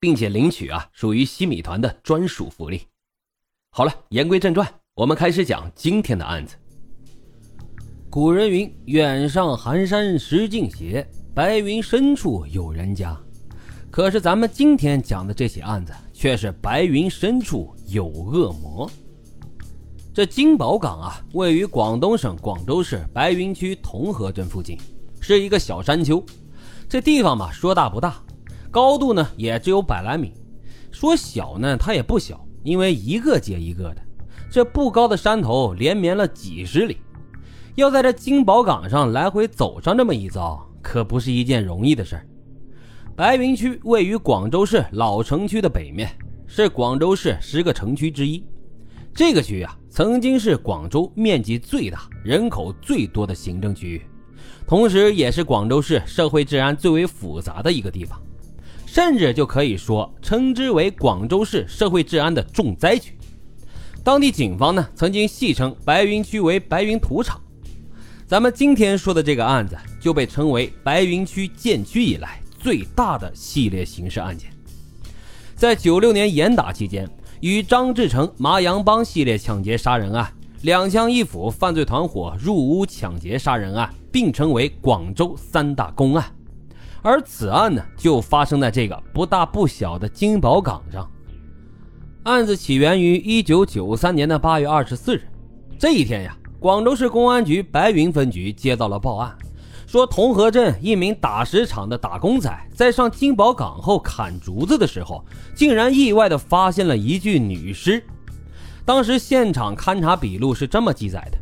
并且领取啊，属于西米团的专属福利。好了，言归正传，我们开始讲今天的案子。古人云：“远上寒山石径斜，白云深处有人家。”可是咱们今天讲的这起案子，却是白云深处有恶魔。这金宝岗啊，位于广东省广州市白云区同河镇附近，是一个小山丘。这地方嘛，说大不大。高度呢也只有百来米，说小呢它也不小，因为一个接一个的，这不高的山头连绵了几十里，要在这金宝岗上来回走上这么一遭，可不是一件容易的事儿。白云区位于广州市老城区的北面，是广州市十个城区之一。这个区啊，曾经是广州面积最大、人口最多的行政区域，同时也是广州市社会治安最为复杂的一个地方。甚至就可以说称之为广州市社会治安的重灾区。当地警方呢曾经戏称白云区为“白云土场”。咱们今天说的这个案子就被称为白云区建区以来最大的系列刑事案件。在九六年严打期间，与张志成麻阳帮系列抢劫杀人案、两枪一斧犯罪团伙入屋抢劫杀人案并称为广州三大公案。而此案呢，就发生在这个不大不小的金宝岗上。案子起源于一九九三年的八月二十四日，这一天呀，广州市公安局白云分局接到了报案，说同河镇一名打石厂的打工仔在上金宝岗后砍竹子的时候，竟然意外的发现了一具女尸。当时现场勘查笔录是这么记载的：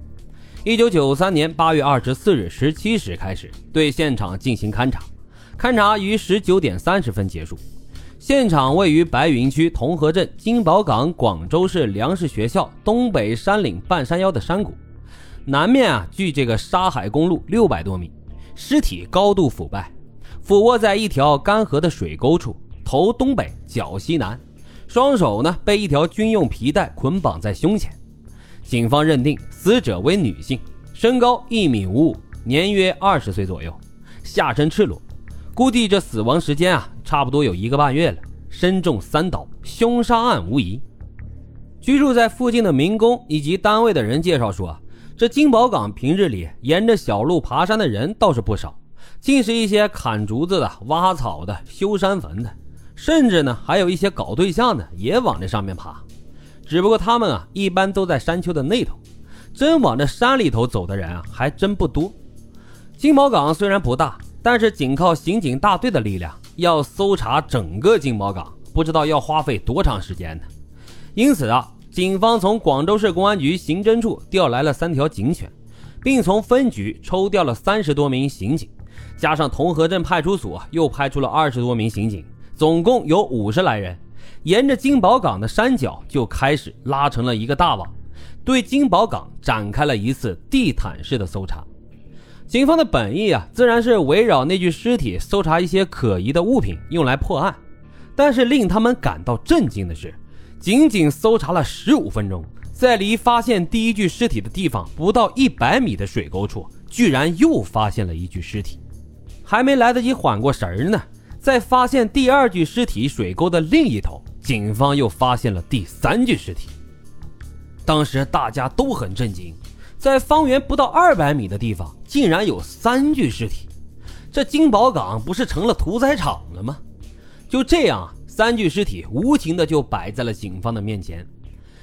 一九九三年八月二十四日十七时开始对现场进行勘查。勘查于十九点三十分结束，现场位于白云区同河镇金宝岗广州市粮食学校东北山岭半山腰的山谷，南面啊距这个沙海公路六百多米，尸体高度腐败，俯卧在一条干涸的水沟处，头东北，脚西南，双手呢被一条军用皮带捆绑在胸前。警方认定死者为女性，身高一米五五，年约二十岁左右，下身赤裸。估计这死亡时间啊，差不多有一个半月了。身中三刀，凶杀案无疑。居住在附近的民工以及单位的人介绍说，这金宝岗平日里沿着小路爬山的人倒是不少，尽是一些砍竹子的、挖草的、修山坟的，甚至呢还有一些搞对象的也往这上面爬。只不过他们啊，一般都在山丘的那头，真往这山里头走的人啊，还真不多。金宝岗虽然不大。但是仅靠刑警大队的力量，要搜查整个金宝港，不知道要花费多长时间呢。因此啊，警方从广州市公安局刑侦处调来了三条警犬，并从分局抽调了三十多名刑警，加上同和镇派出所又派出了二十多名刑警，总共有五十来人，沿着金宝港的山脚就开始拉成了一个大网，对金宝港展开了一次地毯式的搜查。警方的本意啊，自然是围绕那具尸体搜查一些可疑的物品，用来破案。但是令他们感到震惊的是，仅仅搜查了十五分钟，在离发现第一具尸体的地方不到一百米的水沟处，居然又发现了一具尸体。还没来得及缓过神儿呢，在发现第二具尸体水沟的另一头，警方又发现了第三具尸体。当时大家都很震惊。在方圆不到二百米的地方，竟然有三具尸体，这金宝港不是成了屠宰场了吗？就这样，三具尸体无情的就摆在了警方的面前。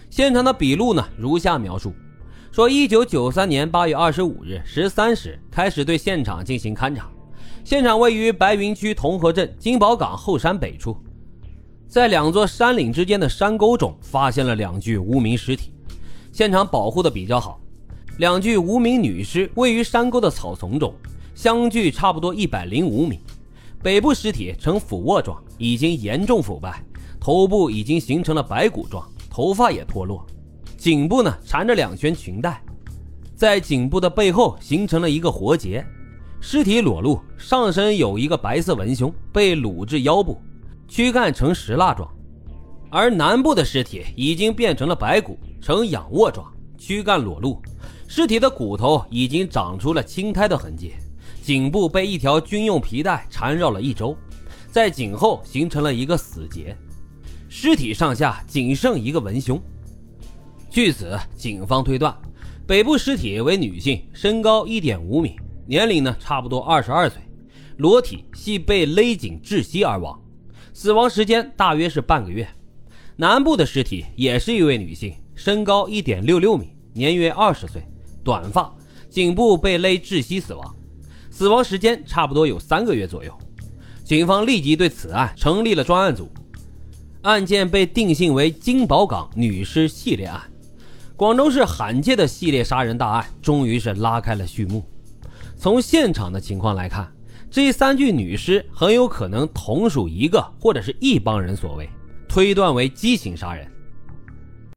现场的笔录呢，如下描述：说，一九九三年八月二十五日十三时开始对现场进行勘查，现场位于白云区同河镇金宝港后山北处，在两座山岭之间的山沟中发现了两具无名尸体，现场保护的比较好。两具无名女尸位于山沟的草丛中，相距差不多一百零五米。北部尸体呈俯卧状，已经严重腐败，头部已经形成了白骨状，头发也脱落，颈部呢缠着两圈裙带，在颈部的背后形成了一个活结。尸体裸露，上身有一个白色文胸，被掳至腰部，躯干呈石蜡状。而南部的尸体已经变成了白骨，呈仰卧状，躯干裸露，尸体的骨头已经长出了青苔的痕迹，颈部被一条军用皮带缠绕了一周，在颈后形成了一个死结，尸体上下仅剩一个文胸。据此，警方推断，北部尸体为女性，身高一点五米，年龄呢差不多二十二岁，裸体系被勒颈窒息而亡，死亡时间大约是半个月。南部的尸体也是一位女性，身高一点六六米，年约二十岁，短发，颈部被勒窒息死亡，死亡时间差不多有三个月左右。警方立即对此案成立了专案组，案件被定性为金宝岗女尸系列案。广州市罕见的系列杀人大案终于是拉开了序幕。从现场的情况来看，这三具女尸很有可能同属一个或者是一帮人所为。推断为畸形杀人。